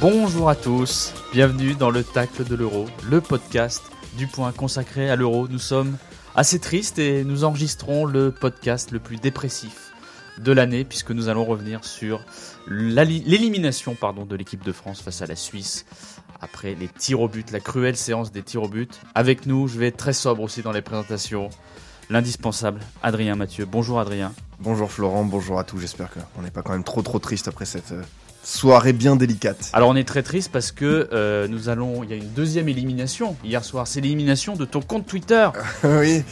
Bonjour à tous, bienvenue dans le Tacle de l'Euro, le podcast du point consacré à l'Euro. Nous sommes assez tristes et nous enregistrons le podcast le plus dépressif de l'année puisque nous allons revenir sur l'élimination de l'équipe de France face à la Suisse après les tirs au but, la cruelle séance des tirs au but. Avec nous, je vais être très sobre aussi dans les présentations, l'indispensable Adrien Mathieu. Bonjour Adrien. Bonjour Florent, bonjour à tous. J'espère qu'on n'est pas quand même trop trop triste après cette euh, soirée bien délicate. Alors on est très triste parce que euh, nous allons, il y a une deuxième élimination hier soir. C'est l'élimination de ton compte Twitter. oui,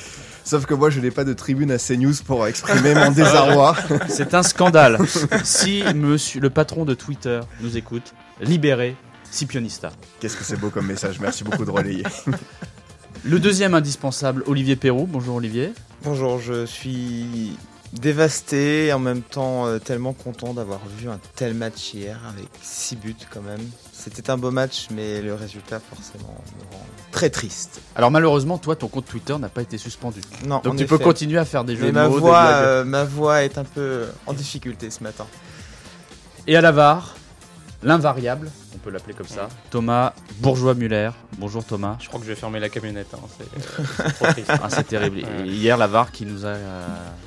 sauf que moi je n'ai pas de tribune à CNews pour exprimer mon désarroi. C'est un scandale. si monsieur le patron de Twitter nous écoute, libérez Scipionista. Qu'est-ce que c'est beau comme message, merci beaucoup de relayer. Le deuxième indispensable, Olivier Perrault. Bonjour Olivier. Bonjour, je suis dévasté et en même temps euh, tellement content d'avoir vu un tel match hier avec 6 buts quand même. C'était un beau match, mais le résultat forcément me rend très triste. Alors malheureusement, toi, ton compte Twitter n'a pas été suspendu. Non, Donc tu peux continuer à faire des jeux Mais de ma mots, voix, euh, ma voix est un peu en difficulté ce matin. Et à la VAR, l'invariable, on peut l'appeler comme ça, Thomas Bourgeois-Muller. Bonjour Thomas. Je crois que je vais fermer la camionnette. hein, C'est euh, c'est trop triste. Ah, c'est terrible. Ouais. Hier, la VAR qui nous a euh,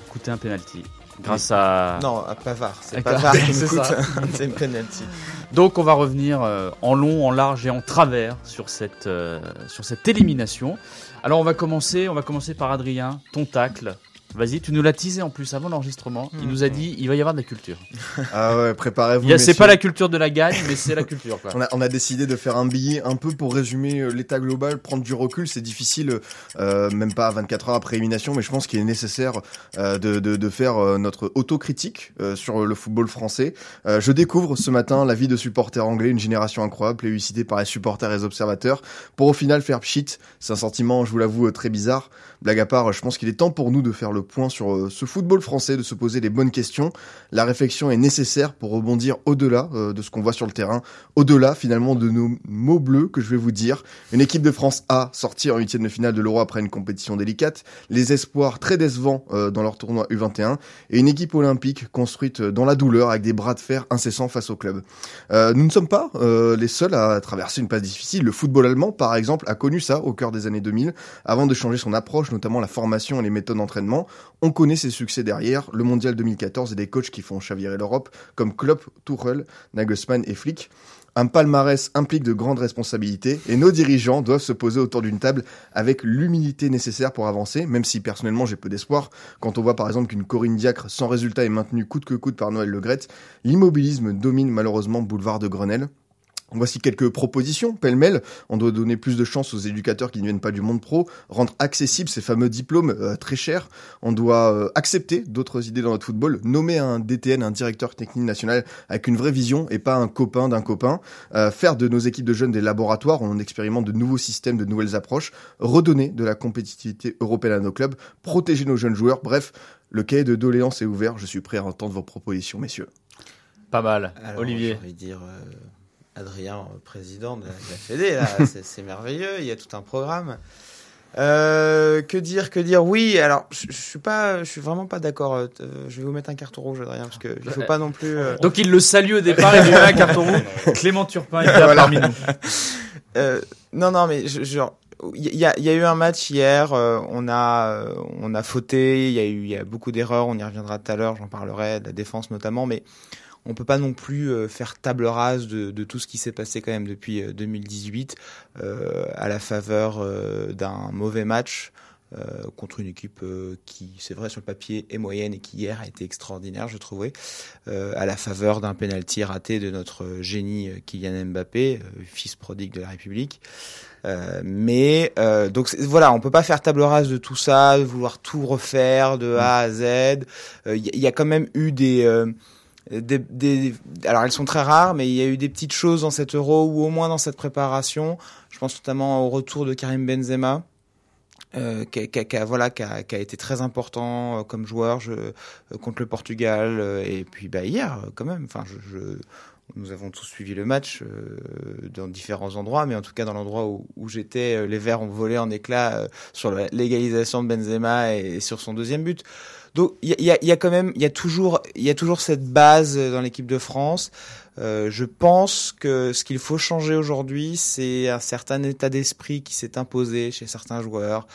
coûté un penalty. Grâce à. Non, à Pavard, c'est. Pavard qui me coûte. une penalty. Donc on va revenir euh, en long, en large et en travers sur cette, euh, sur cette élimination. Alors on va commencer, on va commencer par Adrien, ton tacle. Vas-y, tu nous l'as teasé en plus avant l'enregistrement. Il nous a dit il va y avoir de la culture. Ah ouais, préparez-vous. C'est pas la culture de la gagne, mais c'est la culture. Quoi. On a, on a décidé de faire un billet un peu pour résumer euh, l'état global, prendre du recul. C'est difficile, euh, même pas 24 heures après élimination, mais je pense qu'il est nécessaire euh, de, de, de faire euh, notre autocritique euh, sur le football français. Euh, je découvre ce matin la vie de supporters anglais, une génération incroyable, plébiscitée par les supporters et les observateurs, pour au final faire pchit. C'est un sentiment, je vous l'avoue, très bizarre. Blague à part, je pense qu'il est temps pour nous de faire le point sur euh, ce football français, de se poser les bonnes questions. La réflexion est nécessaire pour rebondir au-delà euh, de ce qu'on voit sur le terrain, au-delà finalement de nos mots bleus que je vais vous dire. Une équipe de France A sortie en huitième de finale de l'Euro après une compétition délicate, les espoirs très décevants euh, dans leur tournoi U21 et une équipe olympique construite dans la douleur avec des bras de fer incessants face au club. Euh, nous ne sommes pas euh, les seuls à traverser une passe difficile. Le football allemand, par exemple, a connu ça au cœur des années 2000 avant de changer son approche, notamment la formation et les méthodes d'entraînement. On connaît ses succès derrière, le mondial 2014 et des coachs qui font chavirer l'Europe comme Klopp, Tuchel, Nagelsmann et Flick. Un palmarès implique de grandes responsabilités et nos dirigeants doivent se poser autour d'une table avec l'humilité nécessaire pour avancer, même si personnellement j'ai peu d'espoir. Quand on voit par exemple qu'une Corinne Diacre sans résultat est maintenue coûte que coûte par Noël Legrette, l'immobilisme domine malheureusement boulevard de Grenelle. Voici quelques propositions, pêle-mêle. On doit donner plus de chance aux éducateurs qui ne viennent pas du monde pro, rendre accessibles ces fameux diplômes euh, très chers. On doit euh, accepter d'autres idées dans notre football, nommer un DTN, un directeur technique national avec une vraie vision et pas un copain d'un copain, Euh, faire de nos équipes de jeunes des laboratoires où on expérimente de nouveaux systèmes, de nouvelles approches, redonner de la compétitivité européenne à nos clubs, protéger nos jeunes joueurs. Bref, le cahier de doléances est ouvert. Je suis prêt à entendre vos propositions, messieurs. Pas mal. Alors, Olivier. Dire euh, Adrien, euh, président de la, Fédé, c'est merveilleux, il y a tout un programme. Euh, que dire, que dire? Oui, alors je je suis pas, je suis vraiment pas d'accord. euh, Je vais vous mettre un carton rouge, Adrien, parce que il faut pas non plus. euh, Donc il le salue au départ et lui met un carton rouge. Clément Turpin est là parmi nous. Euh, non, non, mais je- genre, il y a, il y a eu un match hier. euh, on a, euh, on a fauté. Il y a eu, il y a beaucoup d'erreurs. On y reviendra tout à l'heure. J'en parlerai de la défense notamment, mais on peut pas non plus euh, faire table rase de, de tout ce qui s'est passé quand même depuis euh, 2018 euh, à la faveur euh, d'un mauvais match. euh, contre une équipe euh, qui, c'est vrai, sur le papier est moyenne et qui hier a été extraordinaire, je trouvais, euh, à la faveur d'un penalty raté de notre génie euh, Kylian Mbappé, euh, fils prodigue de la République. Euh, mais euh, donc voilà, on peut pas faire table rase de tout ça, vouloir tout refaire de A à Z. Euh, Il y, a- il y a quand même eu des, euh, des, des, alors elles sont très rares, mais il y a eu des petites choses dans cet Euro ou au moins dans cette préparation. Je pense notamment au retour de Karim Benzema. Euh, qui, qui qui voilà, qui, a, qui a été très important euh, comme joueur je, euh, contre le Portugal euh, et puis bah, hier quand même enfin je, je, nous avons tous suivi le match euh, dans différents endroits, mais en tout cas dans l'endroit où, où j'étais, euh, les Verts ont volé en éclats euh, sur l'égalisation de Benzema et, et sur son deuxième but. Donc il y y, y a quand même, il y a toujours, il y a toujours cette base euh, dans l'équipe de France. Euh, je pense que ce qu'il faut changer aujourd'hui, c'est un certain état d'esprit qui s'est imposé chez certains joueurs,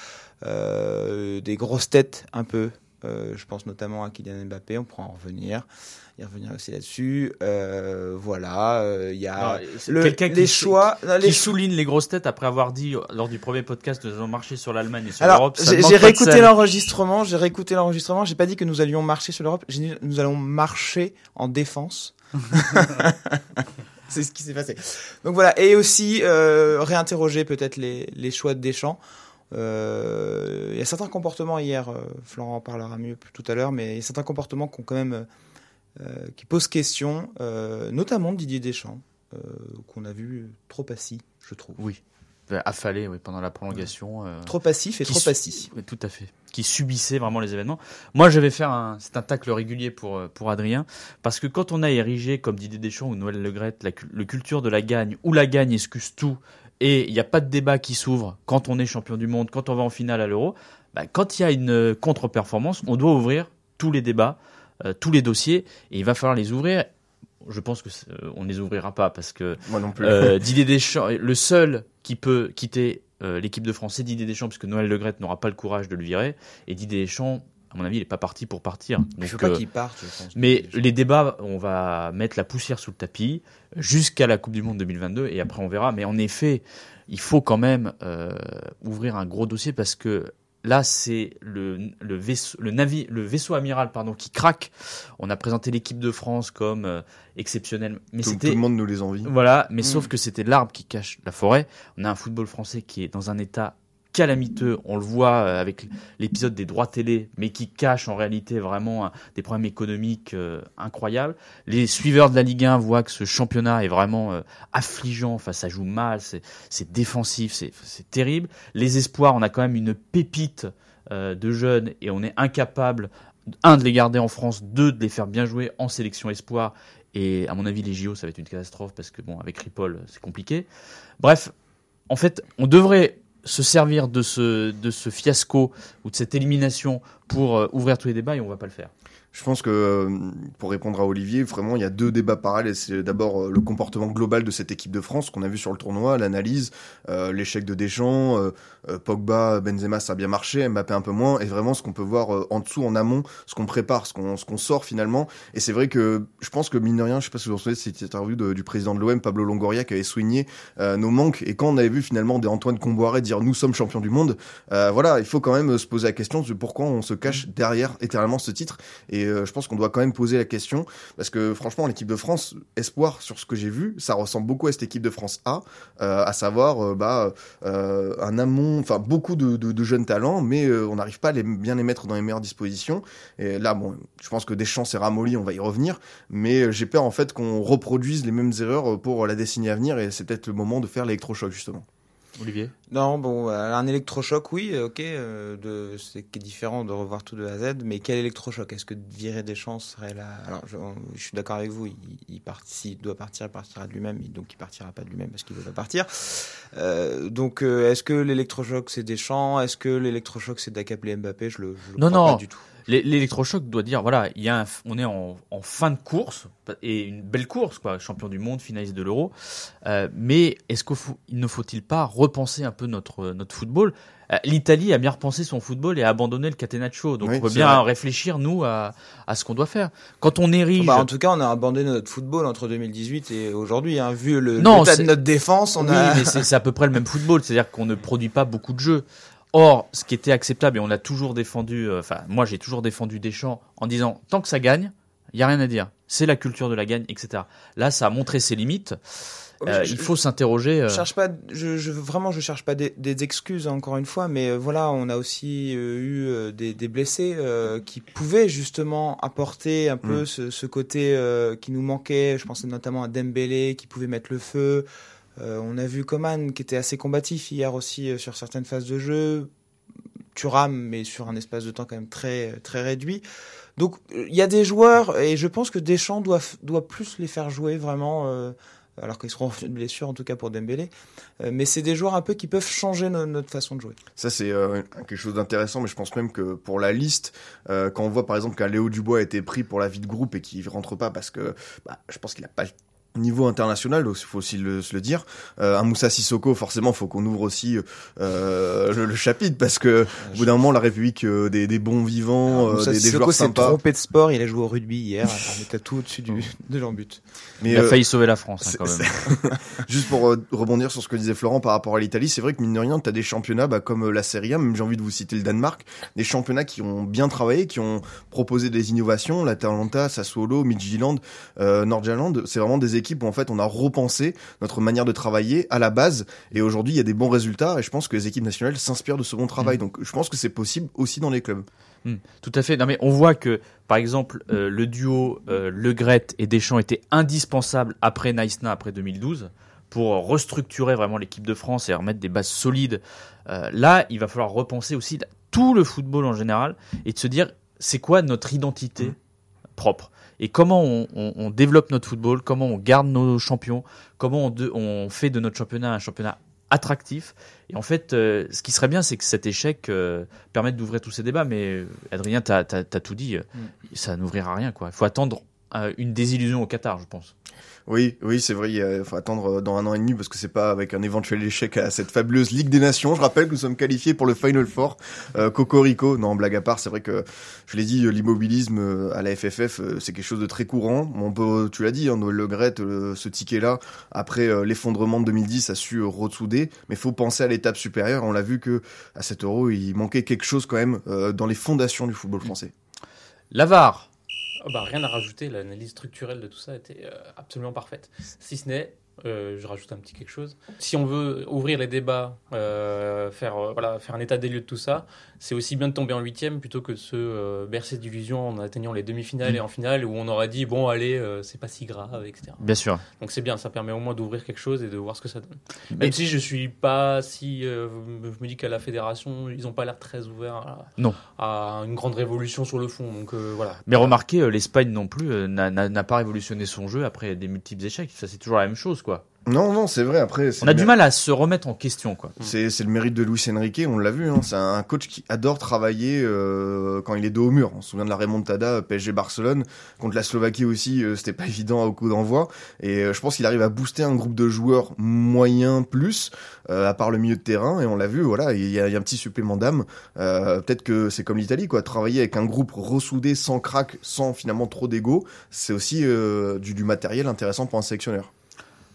des grosses têtes un peu. Euh, je pense notamment à Kylian Mbappé, on pourra en revenir, y revenir aussi là-dessus. Euh, voilà, euh, il y a Non, c'est le, quelqu'un les qui- choix. non, qui les souligne les grosses têtes après avoir dit euh, lors du premier podcast nous allons marcher sur l'Allemagne et sur Alors, l'Europe. j'ai réécouté l'enregistrement, j'ai réécouté l'enregistrement, j'ai pas dit que nous allions marcher sur l'Europe, j'ai dit nous allons marcher en défense. C'est ce qui s'est passé. Donc voilà, et aussi euh, réinterroger peut-être les, les choix de Deschamps. Euh, Il y a certains comportements hier, euh, Florent en parlera mieux tout à l'heure, mais il y a certains comportements qui ont quand même euh, qui posent question, notamment de Didier Deschamps, qu'on a vu trop assis, je trouve. Oui, affalé oui, pendant la prolongation. euh, Trop passif et trop assis. Oui, tout à fait. Qui subissait vraiment les événements. Moi, je vais faire un, c'est un tacle régulier pour pour Adrien, parce que quand on a érigé comme Didier Deschamps ou Noël Le Graët la le culture de la gagne, où la gagne excuse tout, et il n'y a pas de débat qui s'ouvre quand on est champion du monde, quand on va en finale à l'Euro. Bah, quand il y a une euh, contre-performance, on doit ouvrir tous les débats, euh, tous les dossiers, et il va falloir les ouvrir. Je pense que euh, on ne les ouvrira pas parce que Moi non plus. euh, Didier Deschamps, le seul qui peut quitter l'équipe de France, c'est Didier Deschamps, puisque Noël Le Graët n'aura pas le courage de le virer. Et Didier Deschamps, à mon avis, il n'est pas parti pour partir. Il Donc, faut pas euh, qu'il parte, je pense. mais les débats, on va mettre la poussière sous le tapis jusqu'à la Coupe du Monde 2022 et après on verra. Mais en effet, il faut quand même euh, ouvrir un gros dossier parce que là, c'est le, le, vaisseau, le, navi, le vaisseau amiral pardon, qui craque. On a présenté l'équipe de France comme euh, exceptionnelle, mais tout, le monde nous les envie. voilà, mais Mm. sauf que c'était l'arbre qui cache la forêt. On a un football français qui est dans un état calamiteux. On le voit euh, avec l'épisode des droits télé, mais qui cache en réalité vraiment des problèmes économiques euh, incroyables. Les suiveurs de la Ligue 1 voient que ce championnat est vraiment euh, affligeant. Enfin, ça joue mal, c'est défensif, c'est terrible. Les espoirs, on a quand même une pépite de jeunes et on est incapable un de les garder en France, deux de les faire bien jouer en sélection espoir. Et à mon avis, les JO, ça va être une catastrophe parce que bon, avec Ripoll, c'est compliqué. Bref, en fait, on devrait se servir de ce, de ce fiasco ou de cette élimination pour euh, ouvrir tous les débats et on va pas le faire. Je pense que euh, pour répondre à Olivier, vraiment il y a deux débats parallèles. C'est d'abord euh, le comportement global de cette équipe de France qu'on a vu sur le tournoi, l'analyse, euh, l'échec de Deschamps, euh, euh, Pogba, Benzema ça a bien marché, Mbappé un peu moins, et vraiment ce qu'on peut voir en dessous, en amont, ce qu'on prépare, ce qu'on qu'on sort finalement. Et c'est vrai que je pense que mine de rien, je sais pas si vous vous souvenez de cette interview du président de l'OM, Pablo Longoria, qui avait souligné euh, nos manques. Et quand on avait vu finalement des Antoine Comboiré dire nous sommes champions du monde, voilà, il faut quand même se poser la question de pourquoi on se cache derrière éternellement ce titre. Euh, je pense qu'on doit quand même poser la question parce que franchement, l'équipe de France, espoir sur ce que j'ai vu, ça ressemble beaucoup à cette équipe de France A, euh, à savoir euh, bah, un amont, enfin beaucoup de, jeunes talents, mais on n'arrive pas à les, bien les mettre dans les meilleures dispositions. Et là, bon, je pense que Deschamps s'est ramolli, on va y revenir, mais j'ai peur en fait qu'on reproduise les mêmes erreurs pour la décennie à venir et c'est peut-être le moment de faire l'électrochoc justement. Olivier Non, bon, euh, un électrochoc, oui, euh, ok, euh, de, c'est qui est différent de revoir tout de A à Z, mais quel électrochoc? Est-ce que virer des chances serait là Alors, je, je suis d'accord avec vous, il, il part, s'il doit partir, il partira de lui-même, donc il partira pas de lui-même parce qu'il veut pas partir. Euh, donc, euh, est-ce que l'électrochoc c'est Deschamps Est-ce que l'électrochoc c'est d'accapler Mbappé? Je le, je le Non, crois non. pas du tout. L'é- L'électrochoc doit dire voilà, il y a un on est en, en fin de course et une belle course quoi, champion du monde, finaliste de l'Euro. Euh, mais est-ce qu'il ne faut-il pas repenser un peu notre notre football? Euh, L'Italie a bien repensé son football et a abandonné le catenaccio. Donc Oui, on peut bien vrai. réfléchir nous à à ce qu'on doit faire. Quand on érige Bah, en tout cas, on a abandonné notre football entre 2018 et aujourd'hui. Hein. Vu le Non, l'état de notre défense, on oui, a. mais c'est à peu près le même football, c'est-à-dire qu'on ne produit pas beaucoup de jeux. Or, ce qui était acceptable, et on l'a toujours défendu, euh, enfin, moi j'ai toujours défendu Deschamps en disant tant que ça gagne, il y a rien à dire. C'est la culture de la gagne, etc. Là, ça a montré ses limites. Euh, Je- il faut s'interroger. euh, Je cherche pas, je, je vraiment, je cherche pas des, des excuses encore une fois, mais euh, voilà, on a aussi eu des, des blessés euh, qui pouvaient justement apporter un peu Mm. ce, ce côté euh, qui nous manquait. Je pensais notamment à Dembélé qui pouvait mettre le feu. Euh, on a vu Coman qui était assez combatif hier aussi euh, sur certaines phases de jeu. Thuram, mais sur un espace de temps quand même très très réduit. Donc il y a des joueurs et je pense que Deschamps doit doit plus les faire jouer vraiment. euh, alors qu'ils seront en blessure en tout cas pour Dembélé. Mais c'est des joueurs un peu qui peuvent changer no- notre façon de jouer. Ça, c'est quelque chose d'intéressant, mais je pense même que pour la liste, quand on voit par exemple qu'un Léo Dubois a été pris pour la vie de groupe et qu'il rentre pas parce que bah, je pense qu'il a pas niveau international, donc il faut aussi le, se le dire. Euh, un Moussa Sissoko, forcément, faut qu'on ouvre aussi euh, le, le chapitre parce que au bout d'un moment, la République euh, des, des bons vivants, euh, Moussa des, des Sissoko joueurs s'est sympas. trompé de sport, il a joué au rugby hier, on était tout au-dessus du, de leur but. Mais il a euh, failli sauver la France hein, quand même. Juste pour euh, rebondir sur ce que disait Florent par rapport à l'Italie, c'est vrai que mine de rien, tu as des championnats bah, comme la Serie A, même j'ai envie de vous citer le Danemark, des championnats qui ont bien travaillé, qui ont proposé des innovations, l'Atalanta, Sassuolo, Midtjylland, euh, Nordjylland, c'est vraiment des équipes où en fait on a repensé notre manière de travailler à la base et aujourd'hui il y a des bons résultats et je pense que les équipes nationales s'inspirent de ce bon travail. Donc je pense que c'est possible aussi dans les clubs. Hmm, tout à fait. Non mais on voit que, par exemple, euh, le duo euh, Le Gret et Deschamps était indispensable après Naïsna, après 2012, pour restructurer vraiment l'équipe de France et remettre des bases solides. Euh, là, il va falloir repenser aussi tout le football en général et de se dire, c'est quoi notre identité propre? Et comment on, on- on développe notre football, comment on garde nos champions, comment on, de- on fait de notre championnat un championnat attractif. Et en fait, euh, ce qui serait bien, c'est que cet échec euh, permette d'ouvrir tous ces débats. Mais Adrien, tu as, tout dit, euh, ça n'ouvrira rien. quoi. Il faut attendre euh, une désillusion au Qatar, je pense. Oui, oui, c'est vrai. Il faut attendre euh, dans un an et demi parce que c'est pas avec un éventuel échec à cette fabuleuse Ligue des Nations. Je rappelle que nous sommes qualifiés pour le Final Four. Euh, Cocorico, non, blague à part, c'est vrai que je l'ai dit, euh, l'immobilisme euh, à la FFF, c'est quelque chose de très courant. On peut, tu l'as dit, hein, Noël Le Gret, ce ticket-là, après l'effondrement de 2010, a su ressouder. Mais faut penser à l'étape supérieure. On l'a vu que à 7 euros, il manquait quelque chose quand même dans les fondations du football français. L'avare, bah, rien à rajouter, l'analyse structurelle de tout ça était euh, absolument parfaite. Si ce n'est, euh, je rajoute un petit quelque chose. Si on veut ouvrir les débats, euh, faire, euh, voilà, faire un état des lieux de tout ça, c'est aussi bien de tomber en huitième plutôt que de se bercer d'illusions en atteignant les demi-finales et en finale où on aurait dit bon allez c'est pas si grave etc. bien sûr. Donc c'est bien, ça permet au moins d'ouvrir quelque chose et de voir ce que ça donne. Mais- Même si je suis pas si, je me dis qu'à la fédération ils ont pas l'air très ouverts à, Non. à une grande révolution sur le fond. Donc voilà. Mais remarquez, l'Espagne non plus n'a pas révolutionné son jeu après des multiples échecs. Ça, c'est toujours la même chose, quoi. Non, non, c'est vrai. Après, On a du mal à se remettre en question, quoi. C'est c'est le mérite de Luis Enrique, on l'a vu. Hein. C'est un coach qui adore travailler euh, quand il est dos au mur. On se souvient de la remontada PSG Barcelone contre la Slovaquie aussi. euh, C'était pas évident au coup d'envoi. Et euh, je pense qu'il arrive à booster un groupe de joueurs moyens plus, euh, à part le milieu de terrain. Et on l'a vu. Voilà, il y, a il y a un petit supplément d'âme. Euh, Peut-être que c'est comme l'Italie, quoi. Travailler avec un groupe ressoudé, sans crack, sans finalement trop d'ego, c'est aussi euh, du, du matériel intéressant pour un sélectionneur.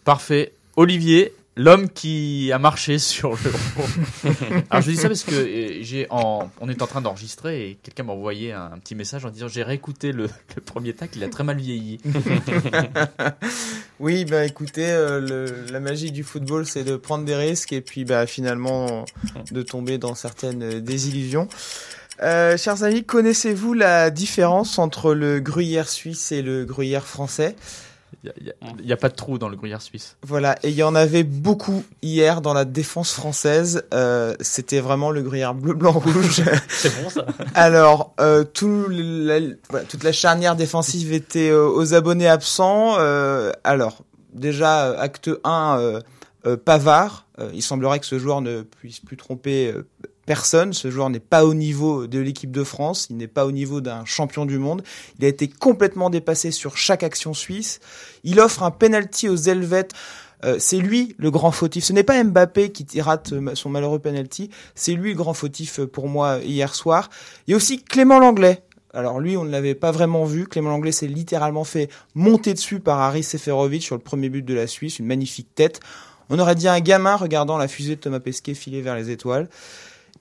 Parfait. Olivier, l'homme qui a marché sur le. Alors je dis ça parce que euh, j'ai en... on est en train d'enregistrer et quelqu'un m'a envoyé un, petit message en disant j'ai réécouté le, le premier tac, il a très mal vieilli. Oui, bah écoutez, euh, le- la magie du football, c'est de prendre des risques et puis bah finalement de tomber dans certaines désillusions. Euh, chers amis, connaissez-vous la différence entre le gruyère suisse et le gruyère français? Il n'y a, pas de trou dans le gruyère suisse. Voilà, et il y en avait beaucoup hier dans la défense française. Euh, C'était vraiment le gruyère bleu, blanc, rouge. C'est bon ça. Alors, euh, tout la- voilà, toute la charnière défensive était euh, aux abonnés absents. Euh, alors, déjà, acte 1, euh, euh, Pavard. Euh, il semblerait que ce joueur ne puisse plus tromper euh, personne. Ce joueur n'est pas au niveau de l'équipe de France. Il n'est pas au niveau d'un champion du monde. Il a été complètement dépassé sur chaque action suisse. Il offre un penalty aux Helvètes. Euh, c'est lui le grand fautif. Ce n'est pas Mbappé qui rate euh, son malheureux penalty. C'est lui le grand fautif euh, pour moi hier soir. Il y a aussi Clément Langlais. Alors lui, on ne l'avait pas vraiment vu. Clément Langlais s'est littéralement fait monter dessus par Harry Seferovic sur le premier but de la Suisse. Une magnifique tête. On aurait dit un gamin regardant la fusée de Thomas Pesquet filer vers les étoiles.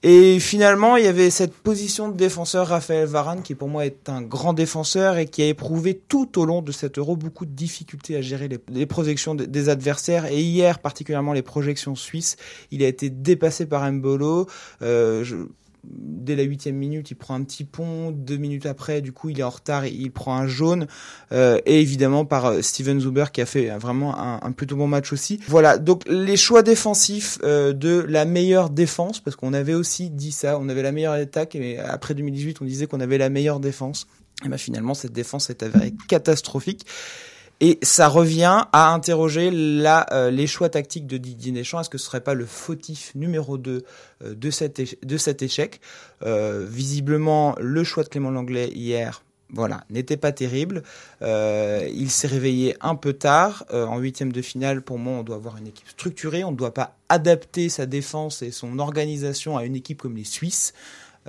Et finalement, il y avait cette position de défenseur Raphaël Varane qui pour moi est un grand défenseur et qui a éprouvé tout au long de cet euro beaucoup de difficultés à gérer les, projections de- des adversaires. Et hier, particulièrement les projections suisses, il a été dépassé par Mbolo. Euh, Dès la huitième minute, il prend un petit pont. Deux minutes après, du coup, il est en retard, il prend un jaune. Euh, et évidemment par euh, Steven Zuber qui a fait vraiment un, un plutôt bon match aussi. Voilà, donc les choix défensifs euh, de la meilleure défense, parce qu'on avait aussi dit ça, on avait la meilleure attaque, et après 2018, on disait qu'on avait la meilleure défense. Et ben finalement, cette défense est avérée catastrophique. Et ça revient à interroger euh, les choix tactiques de Didier Deschamps. Est-ce que ce serait pas le fautif numéro 2 euh, de, cet échec? Euh, Visiblement, le choix de Clément Langlais hier, voilà, n'était pas terrible. Euh, il s'est réveillé un peu tard. En huitième de finale, pour moi, on doit avoir une équipe structurée. On ne doit pas adapter sa défense et son organisation à une équipe comme les Suisses.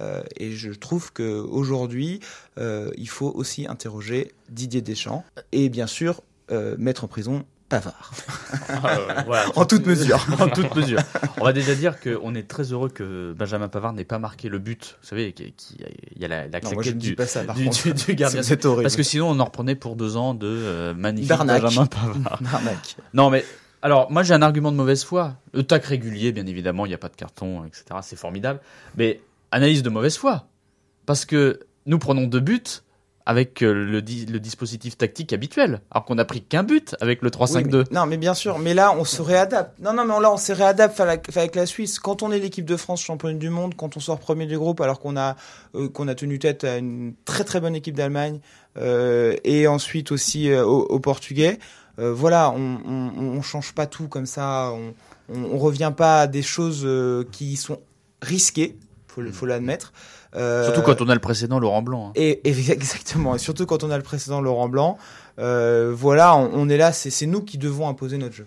Euh, et je trouve que aujourd'hui, euh, il faut aussi interroger Didier Deschamps et bien sûr euh, mettre en prison Pavard. Euh, voilà. En toute mesure. en toute mesure. On va déjà dire qu'on est très heureux que Benjamin Pavard n'ait pas marqué le but. Vous savez, qui, qui- il y a la, la Non, moi, je claquette du, pas ça, par du, contre. du- du gardien. C'est horrible. Parce que sinon, on en reprenait pour deux ans de euh, magnifique Barnac. Benjamin Pavard. Arnaque. Non, mais alors, moi, j'ai un argument de mauvaise foi. Le tac régulier, bien évidemment, il n'y a pas de carton, etc. C'est formidable. Mais analyse de mauvaise foi. Parce que nous prenons deux buts avec euh, le, di- le dispositif tactique habituel. Alors qu'on n'a pris qu'un but avec le 3-5-2. Oui, mais- non, mais bien sûr. Mais là, on se réadapte. Non, non, mais là, on se réadapte avec la, Suisse. Quand on est l'équipe de France championne du monde, quand on sort premier du groupe, alors qu'on a euh, qu'on a tenu tête à une très très bonne équipe d'Allemagne euh, et ensuite aussi euh, aux, Portugais. euh, voilà, on, on, change pas tout comme ça. On, on, on revient pas à des choses qui sont risquées. Faut, le- faut l'admettre. Euh, Surtout quand on a le précédent Laurent Blanc. hein. et, et exactement, et surtout quand on a le précédent Laurent Blanc, euh, voilà, on, on est là, c'est c'est nous qui devons imposer notre jeu.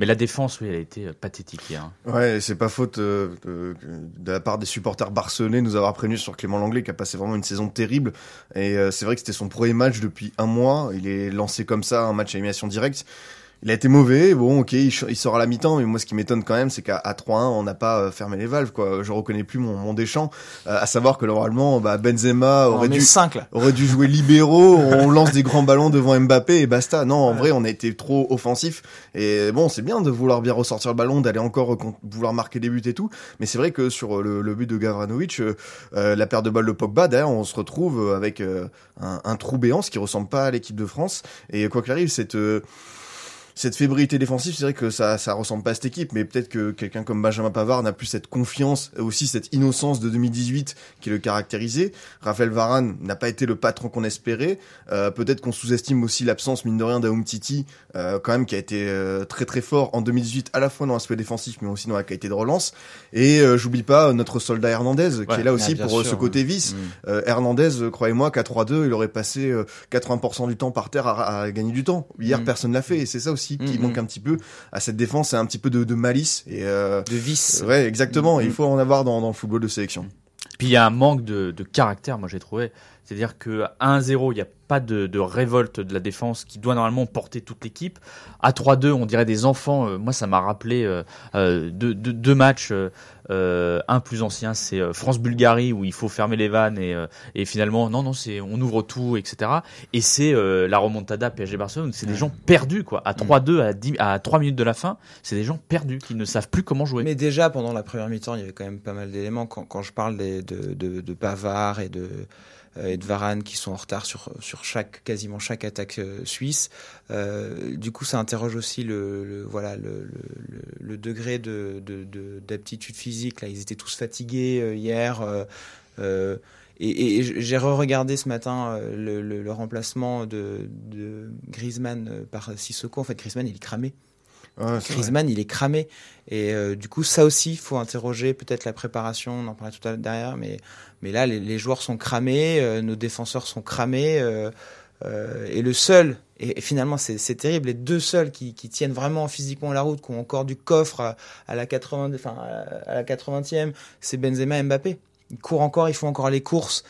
Mais la défense, oui, elle a été euh, pathétique hier. hein. Ouais, c'est pas faute euh, de, de la part des supporters barcelonais nous avoir prévenu sur Clément Langlais qui a passé vraiment une saison terrible. Et euh, c'est vrai que c'était son premier match depuis un mois. Il est lancé comme ça, un match à élimination directe. Il a été mauvais, bon ok, il, il sort à la mi-temps, mais moi ce qui m'étonne quand même, c'est qu'à à 3-1, on n'a pas euh, fermé les valves, quoi. Je reconnais plus mon, mon Deschamps, euh, à savoir que normalement, bah, Benzema aurait dû, 5 là. aurait dû jouer libéraux, on lance des grands ballons devant Mbappé et basta. Non, en vrai, on a été trop offensif. Et bon, c'est bien de vouloir bien ressortir le ballon, d'aller encore euh, vouloir marquer des buts et tout. Mais c'est vrai que sur euh, le, le but de Gavranovic, euh, la perte de balle de Pogba, derrière, on se retrouve avec euh, un, un trou béant, ce qui ressemble pas à l'équipe de France. Et quoi qu'il arrive, cette euh, cette fébrilité défensive, c'est vrai que ça, ça ressemble pas à cette équipe, mais peut-être que quelqu'un comme Benjamin Pavard n'a plus cette confiance, et aussi cette innocence de 2018 qui le caractérisait. Raphaël Varane n'a pas été le patron qu'on espérait. Euh, peut-être qu'on sous-estime aussi l'absence, mine de rien, d'Aumtiti, euh, quand même, qui a été euh, très très fort en 2018, à la fois dans l'aspect défensif, mais aussi dans la qualité de relance. Et euh, j'oublie pas notre soldat Hernandez, qui est là aussi pour euh, sûr, ce côté vice. Mm. Euh, Hernandez, croyez-moi qu'à 3-2, il aurait passé euh, 80% du temps par terre à, à gagner du temps. Hier, Mm. personne l'a fait, et c'est ça aussi qui Mm, manque mm. un petit peu à cette défense, c'est un petit peu de, de malice. Et euh, De vice. ouais, exactement. Mm, Il faut en avoir dans, dans le football de sélection. Puis il y a un manque de, de caractère, moi j'ai trouvé. C'est-à-dire que à 1-0, il n'y a pas de, de révolte de la défense qui doit normalement porter toute l'équipe. À 3-2, on dirait des enfants. Euh, moi, ça m'a rappelé euh, euh, deux, deux- deux matchs. euh, un plus ancien, c'est euh, France-Bulgarie où il faut fermer les vannes et, euh, et finalement, non, non, c'est on ouvre tout, etc. Et c'est euh, la remontada PSG-Barcelone. C'est des gens perdus, quoi. À 3-2, à, 10 à 3 minutes de la fin, c'est des gens perdus qui ne savent plus comment jouer. Mais déjà, pendant la première mi-temps, il y avait quand même pas mal d'éléments. Quand, quand je parle des, de, de, de Pavard et de, et de Varane qui sont en retard sur, sur chaque, quasiment chaque attaque euh, suisse, euh, du coup, ça interroge aussi le, voilà, le, le, degré de, de, de- d'aptitude physique. Là, ils étaient tous fatigués euh, hier. euh, euh, et, j'ai re-regardé ce matin euh, le, remplacement de, de Griezmann euh, par Sissoko. En fait, Griezmann, il est cramé. Ouais. Griezmann, il est cramé. Et euh, du coup, ça aussi, il faut interroger peut-être la préparation. On en parlait tout à l'heure derrière, mais, mais là, les, les joueurs sont cramés, euh, nos défenseurs sont cramés. euh, euh, et le seul, et, et finalement, c'est terrible, les deux seuls qui, qui tiennent vraiment physiquement la route, qui ont encore du coffre à, à la 80, enfin, à à la 80e, c'est Benzema et Mbappé. Ils courent encore, ils font encore les courses.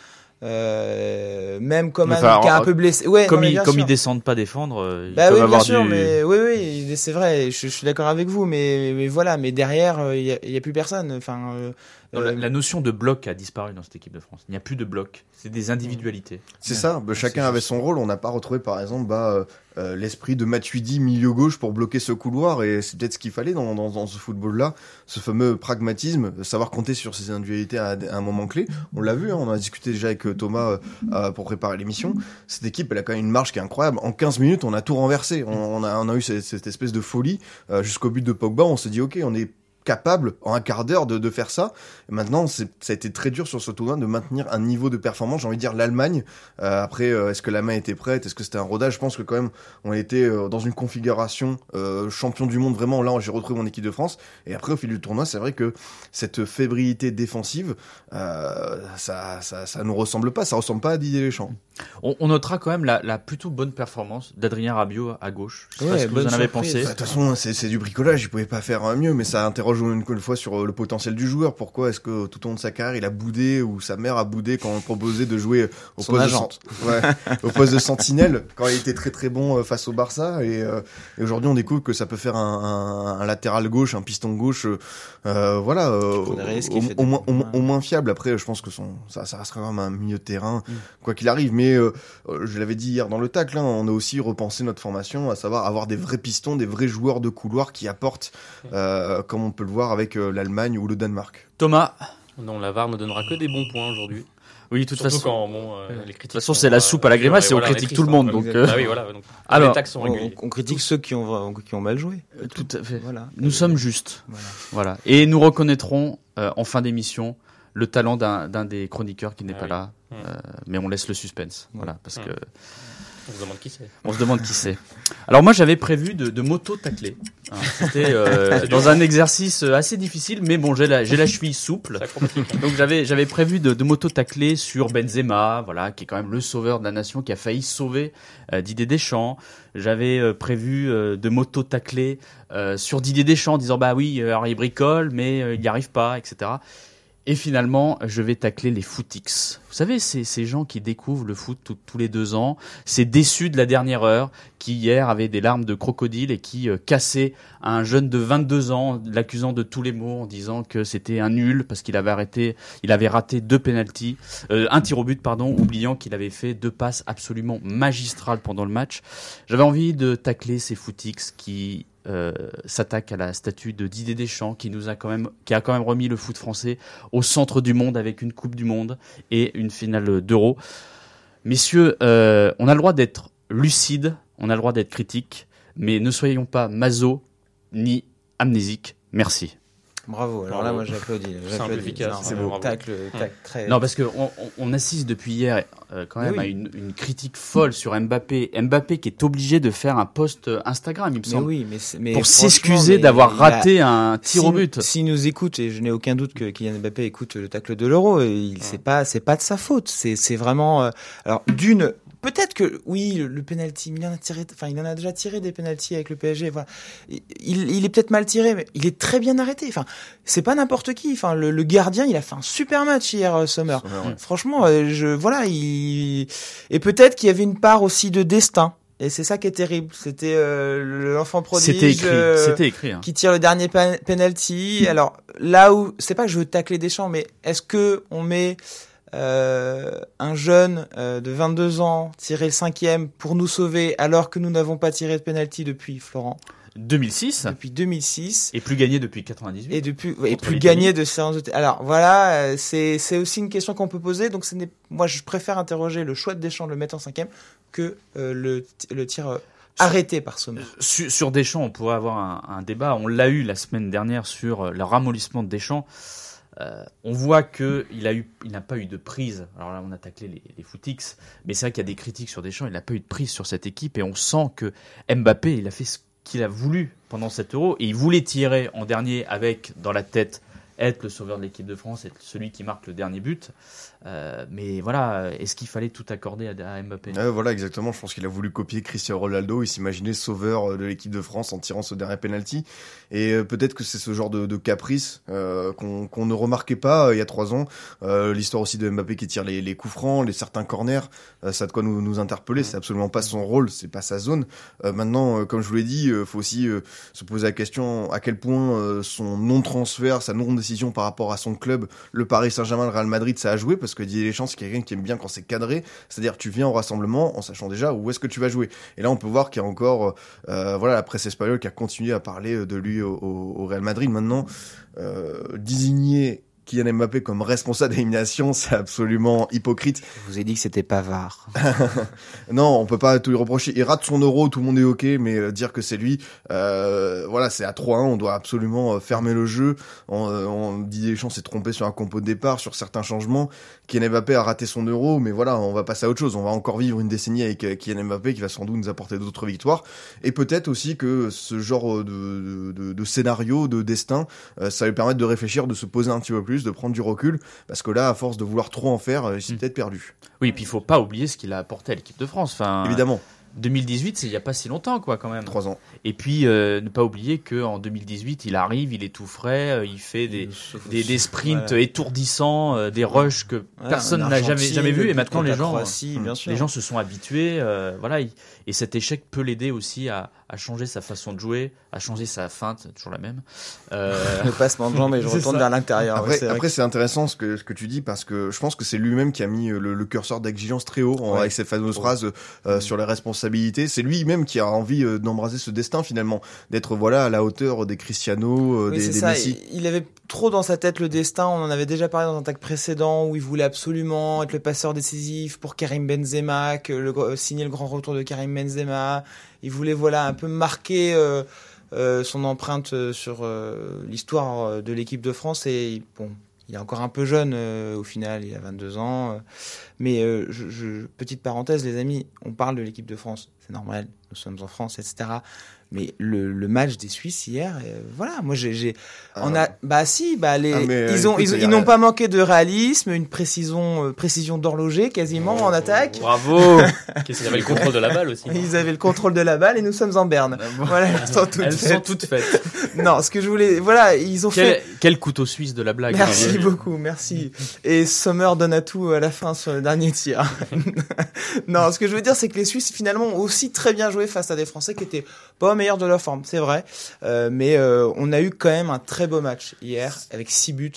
Euh, même comme Enfin, qui est un peu blessé. Ouais, comme non, ils, comme ils descendent pas défendre, euh, ils Bah oui, bien sûr, du... mais oui, oui, c'est vrai. Je, je suis d'accord avec vous, mais, mais voilà. Mais derrière, euh, il y, a, a plus personne. Enfin, euh, Non, Euh, la, la notion de bloc a disparu dans cette équipe de France. Il n'y a plus de bloc. C'est des individualités. C'est ça, bah, chacun avait son rôle. On n'a pas retrouvé, par exemple, bah, euh, euh, l'esprit de Matuidi milieu gauche pour bloquer ce couloir, et c'est peut-être ce qu'il fallait dans, dans, dans ce football-là, ce fameux pragmatisme, de savoir compter sur ses individualités à, à un moment clé. On l'a vu, hein, on a discuté déjà avec Thomas euh, pour préparer l'émission. Cette équipe, elle a quand même une marge qui est incroyable. En 15 minutes, on a tout renversé. On, on a, on a eu cette, cette espèce de folie euh, jusqu'au but de Pogba. On s'est dit, ok, on est capable en un quart d'heure de, de faire ça. Maintenant, ça a été très dur sur ce tournoi de maintenir un niveau de performance. J'ai envie de dire l'Allemagne. Euh, après, euh, est-ce que la main était prête? Est-ce que c'était un rodage? Je pense que quand même, on était euh, dans une configuration euh, champion du monde. Vraiment, là, j'ai retrouvé mon équipe de France. Et après, au fil du tournoi, c'est vrai que cette fébrilité défensive, euh, ça, ça, ça nous ressemble pas. Ça ressemble pas à Didier Deschamps. On, on notera quand même la, la plutôt bonne performance d'Adrien Rabiot à gauche. Je sais pas Ouais, ce que vous en avez pensé. Bah, De toute façon, c'est c'est du bricolage, il pouvait pas faire euh, mieux, mais ça interroge une, une fois sur euh, le potentiel du joueur. Pourquoi est-ce que tout au long de sa carrière, il a boudé ou sa mère a boudé quand on proposait de jouer au Son poste de, agente. ouais, au poste de sentinelle quand il était très très bon euh, face au Barça et, euh, et aujourd'hui on découvre que ça peut faire un, un- un latéral gauche, un piston gauche, euh, euh, voilà, euh, au, au moins, au, moins- au fiable. Après, je pense que son ça, ça restera quand même un milieu de terrain, Mm. quoi qu'il arrive. Mais euh, euh, je l'avais dit hier dans le tacle, hein, on a aussi repensé notre formation, à savoir avoir des vrais pistons, des vrais joueurs de couloir qui apportent, euh, comme on peut le voir avec euh, l'Allemagne ou le Danemark. Thomas. Non, la VAR ne donnera que des bons points aujourd'hui. Oui, de toute façon. quand bon, euh, les De toute façon, c'est la soupe à la grimace et et on voilà, critique est tout le monde, donc, euh, oui, voilà. Donc, Alors, les taxes sont on, réguliers. on critique ceux qui ont, qui ont mal joué. Tout à fait. Voilà. Nous sommes justes. Voilà. Voilà. Et nous reconnaîtrons euh, en fin d'émission le talent d'un d'un des chroniqueurs qui n'est Ah pas oui. là. Mm. Euh, mais on laisse le suspense. Voilà, parce Mm. que On se demande qui c'est. on se demande qui c'est. Alors moi j'avais prévu de, de m'auto-tacler. hein. C'était euh, dans un exercice assez difficile, mais bon j'ai la, j'ai la cheville souple. Donc j'avais j'avais prévu de, de m'auto-tacler sur Benzema, voilà, qui est quand même le sauveur de la nation, qui a failli sauver euh, Didier Deschamps. J'avais euh, prévu euh, de m'auto-tacler euh, sur Didier Deschamps, en disant bah oui, alors il bricole, mais euh, il n'y arrive pas, etc. Et finalement, je vais tacler les footix. Vous savez, c'est ces gens qui découvrent le foot tous les deux ans, ces déçus de la dernière heure, qui hier avaient des larmes de crocodile et qui euh, cassaient un jeune de 22 ans, l'accusant de tous les maux en disant que c'était un nul parce qu'il avait arrêté, il avait raté deux penalties, euh, un tir au but pardon, oubliant qu'il avait fait deux passes absolument magistrales pendant le match. J'avais envie de tacler ces footix qui euh, s'attaquent à la statue de Didier Deschamps, qui nous a quand même, qui a quand même remis le foot français au centre du monde avec une Coupe du Monde et une finale d'Euro. Messieurs, euh, on a le droit d'être lucide, on a le droit d'être critique, mais ne soyons pas maso ni amnésiques. Merci. Bravo. Alors là, moi, j'applaudis. Simple, efficace, c'est euh, beau. Tacle, tacle très. Non, parce que on, on- on assiste depuis hier euh, quand Mais même à une, une critique folle sur Mbappé. Mbappé qui est obligé de faire un post Instagram, il me mais semble, oui, mais, c'est- mais pour s'excuser mais d'avoir a- raté un tir si, au but. S'il nous écoute, et je n'ai aucun doute que Kylian Mbappé écoute le tacle de l'euro, il c'est pas c'est pas de sa faute. C'est c'est vraiment euh, alors d'une peut-être que oui le, le penalty, il en a tiré, enfin il en a déjà tiré des penalties avec le PSG. Voilà, il, il est peut-être mal tiré, mais il est très bien arrêté. Enfin c'est pas n'importe qui. Enfin le, le gardien, il a fait un super match hier, euh, Sommer. Franchement, euh, je voilà, il et peut-être qu'il y avait une part aussi de destin. Et c'est ça qui est terrible. C'était euh, l'enfant prodige. C'était écrit, euh, écrit. hein. qui tire le dernier pen- penalty. Alors là où c'est pas que je veux tacler Deschamps, mais est-ce que on met euh, un jeune euh, de 22 ans tirer le cinquième pour nous sauver alors que nous n'avons pas tiré de penalty depuis Florent 2006 depuis 2006 et plus gagné depuis 98. et depuis et plus gagné de séances de alors voilà euh, c'est c'est aussi une question qu'on peut poser donc ce n'est moi je préfère interroger le choix de Deschamps de le mettre en cinquième que euh, le le tir arrêté par Sommer Sur, sur Deschamps, on pourrait avoir un, un débat. On l'a eu la semaine dernière sur le ramollissement de Deschamps. Euh, on voit que il a eu, il n'a pas eu de prise. Alors là, on a taclé les, les footix, mais c'est vrai qu'il y a des critiques sur Deschamps. Il n'a pas eu de prise sur cette équipe et on sent que Mbappé, il a fait ce qu'il a voulu pendant cet Euro et il voulait tirer en dernier avec dans la tête être le sauveur de l'équipe de France, être celui qui marque le dernier but. Euh, mais voilà, est-ce qu'il fallait tout accorder à, à Mbappé? Voilà, exactement. Je pense qu'il a voulu copier Cristiano Ronaldo. Il s'imaginait sauveur euh, de l'équipe de France en tirant ce dernier penalty. Et euh, peut-être que c'est ce genre de, de caprice qu'on ne remarquait pas il y a trois ans. L'histoire aussi de Mbappé qui tire les, les coups francs, les certains corners, ça a de quoi nous, nous interpeller. C'est absolument pas son rôle, c'est pas sa zone. Maintenant, comme je vous l'ai dit, euh, faut aussi se poser la question à quel point son non-transfert, sa par rapport à son club, le Paris Saint-Germain, le Real Madrid, ça a joué parce que Didier Deschamps, c'est quelqu'un qui aime bien quand c'est cadré, c'est-à-dire tu viens au rassemblement en sachant déjà où est-ce que tu vas jouer. Et là, on peut voir qu'il y a encore, euh, voilà, la presse espagnole qui a continué à parler de lui au, Real Madrid. Maintenant, euh, désigner Kylian Mbappé comme responsable d'élimination, c'est absolument hypocrite. Je vous ai dit que c'était Pavard. non, on peut pas tout lui reprocher. Il rate son euro, tout le monde est ok, mais euh, dire que c'est lui, euh, voilà, c'est à 3-1, on doit absolument euh, fermer le jeu. On, on dit Deschamps s'est trompé sur un compo de départ, sur certains changements. Kylian Mbappé a raté son euro, mais voilà, on va passer à autre chose. On va encore vivre une décennie avec Kylian Mbappé qui va sans doute nous apporter d'autres victoires. Et peut-être aussi que ce genre de, de, de, scénario, de destin, ça lui permettre de réfléchir, de se poser un petit peu plus de prendre du recul, parce que là, à force de vouloir trop en faire, euh, il s'est mm. peut-être perdu. Oui, et puis il faut pas oublier ce qu'il a apporté à l'équipe de France. Enfin, Évidemment. 2018, c'est il n'y a pas si longtemps, quoi, quand même. Trois ans. Et puis, euh, ne pas oublier qu'en 2018, il arrive, il est tout frais, euh, il fait des, des, des, sprints étourdissants, euh, des rushs que personne n'a jamais, jamais vu. Et maintenant, les gens, les gens se sont habitués. voilà, et cet échec peut l'aider aussi à, à, changer sa façon de jouer, à changer sa feinte, toujours la même. Le passement de jambes, et je retourne vers l'intérieur. Après, c'est intéressant ce que, ce que tu dis, parce que je pense que c'est lui-même qui a mis le, le curseur d'exigence très haut avec cette fameuse phrase sur les responsables c'est lui-même qui a envie euh, d'embraser ce destin finalement, d'être voilà à la hauteur des Cristiano, euh, des, des Messi. Il avait trop dans sa tête le destin. On en avait déjà parlé dans un tag précédent où il voulait absolument être le passeur décisif pour Karim Benzema, que le, signer le grand retour de Karim Benzema. Il voulait voilà un peu marquer. Euh, son empreinte sur l'histoire de l'équipe de France et bon, il est encore un peu jeune au final, il a 22 ans. Mais euh, petite parenthèse, les amis, on parle de l'équipe de France, c'est normal, nous sommes en France, etc. Mais le, le, match des Suisses hier, euh, voilà, moi j'ai, on a, ah. bah si, bah les, ah, ils ont, ils, n'ont pas manqué de réalisme, une précision, euh, précision d'horloger quasiment en attaque. Bravo. ils avaient le contrôle de la balle aussi. Ils avaient le contrôle de la balle et nous sommes en Berne. Ah voilà, elles sont toutes elles faites. Sont toutes faites. non, ce que je voulais, voilà, ils ont quel, fait. Quel couteau suisse de la blague. Merci beaucoup, merci. Et Sommer donne à tout à la fin sur le dernier tir. non, ce que je veux dire, c'est que les Suisses finalement ont aussi très bien joué face à des Français qui étaient pas de leur forme, c'est vrai. Euh, mais euh, on a eu quand même un très beau match hier avec six buts.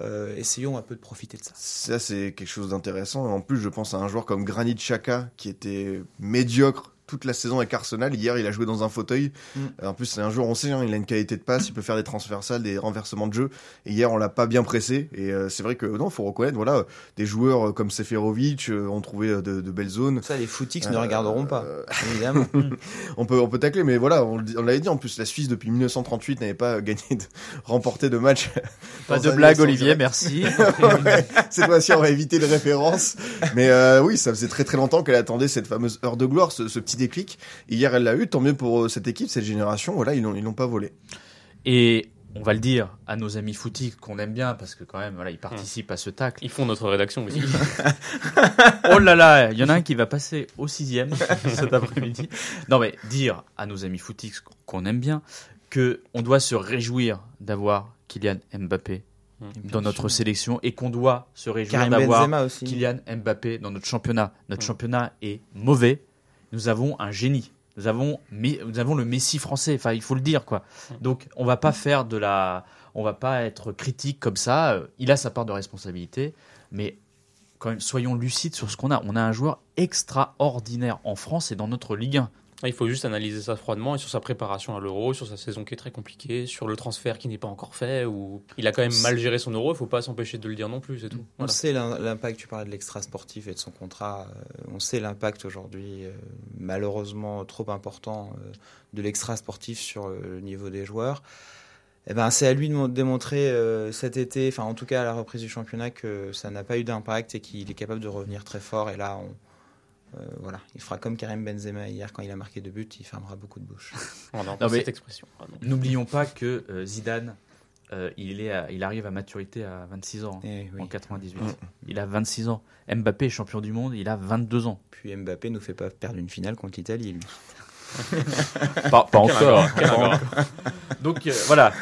Euh, essayons un peu de profiter de ça. Ça, c'est quelque chose d'intéressant. En plus, je pense à un joueur comme Granit Xhaka qui était médiocre toute la saison avec Arsenal. Hier, il a joué dans un fauteuil. Mm. En plus, c'est un joueur, on sait, hein, il a une qualité de passe, il peut faire des transversales, des renversements de jeu. Et hier, on l'a pas bien pressé. Et euh, c'est vrai que non, faut reconnaître, voilà, des joueurs comme Seferovic euh, ont trouvé euh, de, de, belles zones. Ça, les footix ne regarderont pas, évidemment. on peut, on peut tacler, mais voilà, on, l'avait dit. En plus, la Suisse depuis 1938 n'avait pas gagné, de, remporté de match. Pas de blague, Olivier, merci. cette fois-ci, on va éviter les références. Mais oui, ça faisait très très longtemps qu'elle attendait cette fameuse heure de gloire, ce, ce petit déclic. Hier, elle l'a eu. Tant mieux pour euh, cette équipe, cette génération. Voilà, ils l'ont, ils l'ont pas volé. Et on va le dire à nos amis footy qu'on aime bien parce que quand même, voilà, ils participent à ce tacle. Ils font notre rédaction aussi. oh là là, il y en a un qui va passer au sixième cet après-midi. Non mais dire à nos amis footy qu'on aime bien que on doit se réjouir d'avoir Kylian Mbappé dans notre sélection et qu'on doit se réjouir d'avoir Kylian Mbappé dans notre championnat. Notre championnat est mauvais, nous avons un génie. Nous avons, nous avons le Messi français. Enfin, il faut le dire, quoi. Donc, on va pas faire de la, on va pas être critique comme ça. Euh, il a sa part de responsabilité, mais quand même, soyons lucides sur ce qu'on a. On a un joueur extraordinaire en France et dans notre Ligue 1. Il faut juste analyser ça froidement et sur sa préparation à l'euro, sur sa saison qui est très compliquée, sur le transfert qui n'est pas encore fait, ou il a quand même mal géré son euro, il ne faut pas s'empêcher de le dire non plus, c'est tout. On sait l'impact, tu parlais de l'extra sportif et de son contrat, euh, on sait l'impact aujourd'hui, euh, malheureusement trop important, euh, de l'extra sportif sur le niveau des joueurs. Eh ben, c'est à lui de démontrer cet été, enfin en tout cas à la reprise du championnat, que ça n'a pas eu d'impact et qu'il est capable de revenir très fort. Et là, on, euh, voilà, il fera comme Karim Benzema hier quand il a marqué deux buts, il fermera beaucoup de bouches. non, cette expression. N'oublions pas que euh, Zidane, euh, il, est il arrive à maturité à 26 ans, eh en 98. Mm. Il a 26 ans. Mbappé est champion du monde, il a 22 ans. Puis Mbappé nous fait pas perdre une finale contre l'Italie, lui. pas, encore. Donc voilà.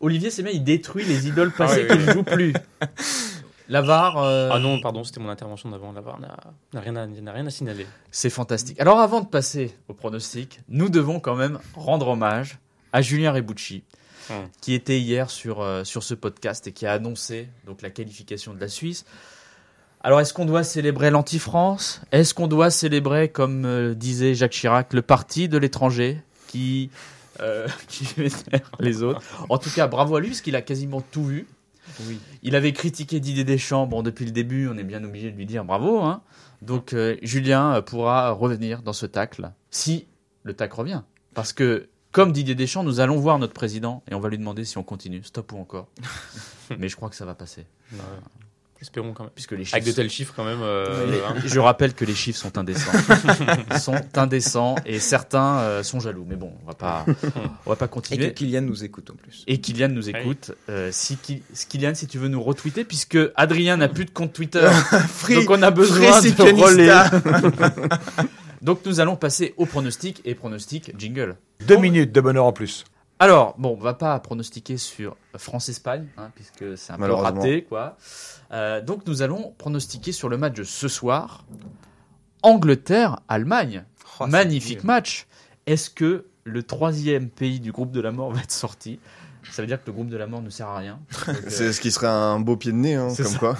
Olivier c'est bien, il détruit les idoles passées ah qui ne jouent plus. Lavar. Euh, ah non, pardon, c'était mon intervention d'avant. Lavar n'a rien, à, rien à signaler. C'est fantastique. Alors avant de passer au pronostic, nous devons quand même rendre hommage à Julien Rebucci. Hum. qui était hier sur, euh, sur ce podcast et qui a annoncé donc la qualification de la Suisse. Alors, est-ce qu'on doit célébrer l'anti-France? Est-ce qu'on doit célébrer, comme euh, disait Jacques Chirac, le parti de l'étranger qui, euh, qui vénère les autres? En tout cas, bravo à lui, parce qu'il a quasiment tout vu. Oui. Il avait critiqué Didier Deschamps. Bon, depuis le début, on est bien obligé de lui dire bravo. Hein. Donc, euh, Julien euh, pourra revenir dans ce tacle, si le tacle revient. Parce que, comme Didier Deschamps, nous allons voir notre président et on va lui demander si on continue, stop ou encore. Mais je crois que ça va passer. Ouais. Espérons quand même. Puisque les Avec de chiffres. tels chiffres quand même. euh, Les- hein. je rappelle que les chiffres sont indécents. Ils sont indécents et certains euh, sont jaloux. Mais bon, on va pas, on va pas Et que continuer. Kylian nous écoute en plus. Et Kylian nous écoute. Euh, si Kylian, si tu veux nous retweeter, puisque Adrien n'a plus de compte Twitter, donc on a besoin de relais. Donc nous allons passer au pronostic et pronostic jingle. Deux minutes de bonheur en plus. Alors, bon, on va pas pronostiquer sur France-Espagne, hein, puisque c'est un peu Malheureusement. raté, quoi. Euh, donc nous allons pronostiquer sur le match de ce soir. Angleterre-Allemagne. Oh, Magnifique match. Est-ce que le troisième pays du groupe de la mort va être sorti? Ça veut dire que le groupe de la mort ne sert à rien. Euh, C'est ce qui serait un beau pied de nez, hein, C'est comme ça. quoi.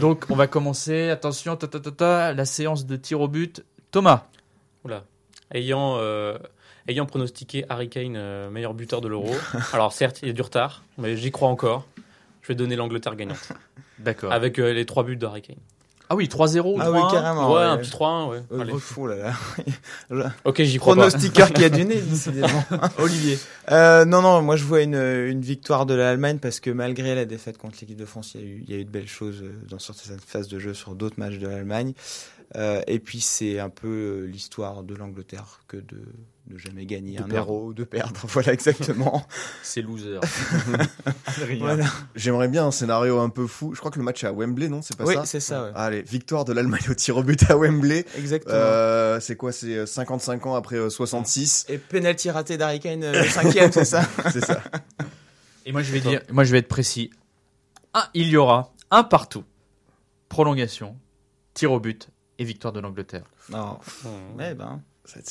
donc, on va commencer. Attention, ta, ta, ta, ta, la séance de tir au but. Thomas. Oula. Ayant, euh, ayant pronostiqué Harry Kane euh, meilleur buteur de l'Euro. Alors certes, il y a du retard, mais j'y crois encore. Je vais donner l'Angleterre gagnante. D'accord. Avec euh, les trois buts de Harry Kane. Ah oui, 3-0 ou 3-1 Ah oui, carrément. ouais, ouais. un petit 3-1, ouais. Euh, Allez. oh là là. Ok, j'y crois pas. Pronostiqueur qui a du nez, décidément. Olivier. Euh, non, non, moi je vois une, une victoire de l'Allemagne parce que malgré la défaite contre l'équipe de France, il y, a eu, il y a eu de belles choses dans sur cette phase de jeu sur d'autres matchs de l'Allemagne. Euh, et puis c'est un peu l'histoire de l'Angleterre que de ne jamais gagner De un perdre. euro, de perdre. Voilà, exactement. C'est loser. voilà. J'aimerais bien un scénario un peu fou. Je crois que le match est à Wembley, non C'est pas Oui, ça c'est ça, ouais. Allez, victoire de l'Allemagne au tir au but à Wembley. Exactement. Euh, c'est quoi C'est euh, 55 ans après euh, 66. Et penalty raté d'Harry Kane, euh, le cinquième, c'est ça C'est ça. Et moi je vais dire, moi je vais être précis. Un, il y aura un partout, prolongation, tir au but et victoire de l'Angleterre. Non, Mmh. mais ben,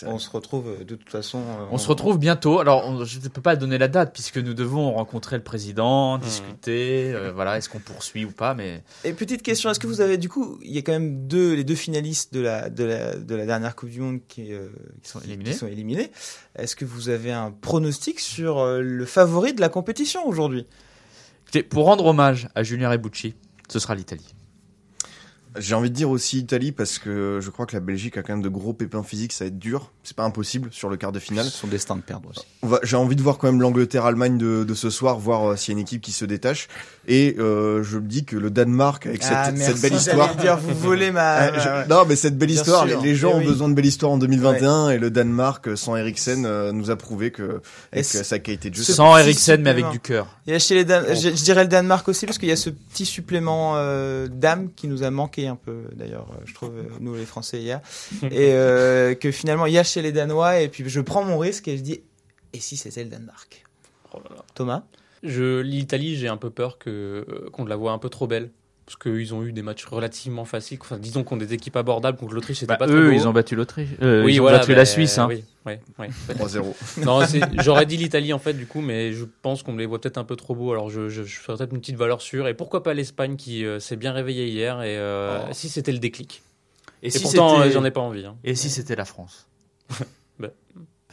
On se retrouve euh, de toute façon. euh, On se retrouve bientôt. Alors on- je ne peux pas donner la date puisque nous devons rencontrer le président, Mmh. discuter. euh, voilà, est-ce qu'on poursuit ou pas Mais Et petite question, est-ce que vous avez du coup, il y a quand même deux, les deux finalistes de la de la de la dernière Coupe du Monde qui, euh, Qui sont éliminés. qui sont éliminés. Est-ce que vous avez un pronostic sur euh, le favori de la compétition aujourd'hui? Pour rendre hommage à Julien Rebucci, ce sera l'Italie. J'ai envie de dire aussi Italie parce que je crois que la Belgique a quand même de gros pépins physiques, ça va être dur. C'est pas impossible sur le quart de finale. Son destin de perdre aussi. J'ai envie de voir quand même l'Angleterre-Allemagne de, de ce soir, voir euh, s'il y a une équipe qui se détache. Et euh, je me dis que le Danemark, avec cette, cette belle histoire. Ah, dire, vous volez ma. Euh, je- Non, mais cette belle Bien histoire, sûr, les, les gens eh ont oui. besoin de belle histoire en 2021 et le Danemark euh, sans Eriksen euh, nous a prouvé que Et avec sa qualité de jeu. Sans Eriksen, mais avec du cœur. Il y a chez les Dan- Oh. je, je dirais le Danemark aussi parce qu'il y a ce petit supplément euh, d'âme qui nous a manqué un peu d'ailleurs je trouve nous les Français hier et euh, que finalement il y a chez les Danois et puis je prends mon risque et je dis et si c'était le Danemark? Oh là là. Thomas? Je l'Italie, j'ai un peu peur que euh, qu'on la voit un peu trop belle. Parce qu'ils ont eu des matchs relativement faciles. Enfin, disons qu'on des équipes abordables contre l'Autriche, c'était Bah, pas eux, ils ont battu l'Autriche. Euh, oui, ils ont battu bah, la Suisse. Hein. Oui, ouais. 3-0. non, c'est- j'aurais dit l'Italie en fait du coup, mais je pense qu'on me les voit peut-être un peu trop beaux. Alors je, je, je ferais peut-être une petite valeur sûre. Et pourquoi pas l'Espagne qui euh, s'est bien réveillée hier et euh, Oh. si c'était le déclic. Et, Et, si pourtant, c'était- j'en ai pas envie. hein. Et si c'était la France? Bah.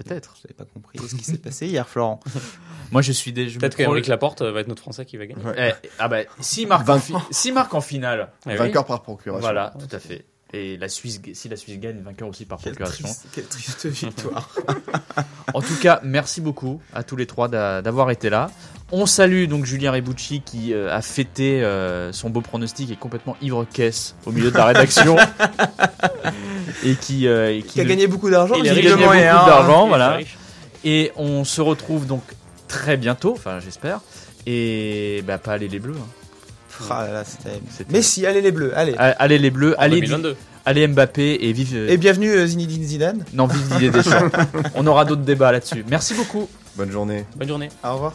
Peut-être. vous n'avez pas compris ce qui s'est passé hier Florent Moi, je suis des. je me Peut-être qu'Henrik Laporte euh, va être notre Français qui va gagner. Eh, ah bah, s'il marque, en fi- s'il marque en finale, Eh oui. Vainqueur par procuration. voilà, tout à fait. Et la Suisse, si la Suisse gagne, vainqueur aussi par quelle procuration. triste, quelle triste victoire En tout cas, merci beaucoup à tous les trois d'a- d'avoir été là. On salue donc Julien Rebucci qui euh, a fêté euh, son beau pronostic et complètement ivre-caisse au milieu de la rédaction. et qui, euh, et qui qui a ne- gagné beaucoup d'argent Il gagnait visiblement, beaucoup d'argent, voilà. Et on se retrouve donc très bientôt, enfin j'espère. Et bah pas aller les bleus. hein. Ah là là, c'était C'était- Messi allez les bleus allez A- Allez les bleus, En allez, 2022. allez Mbappé et vive. et bienvenue Zinedine Zidane Non, vive Didier Deschamps. on aura d'autres débats là-dessus. Merci beaucoup. Bonne journée. Bonne journée. au revoir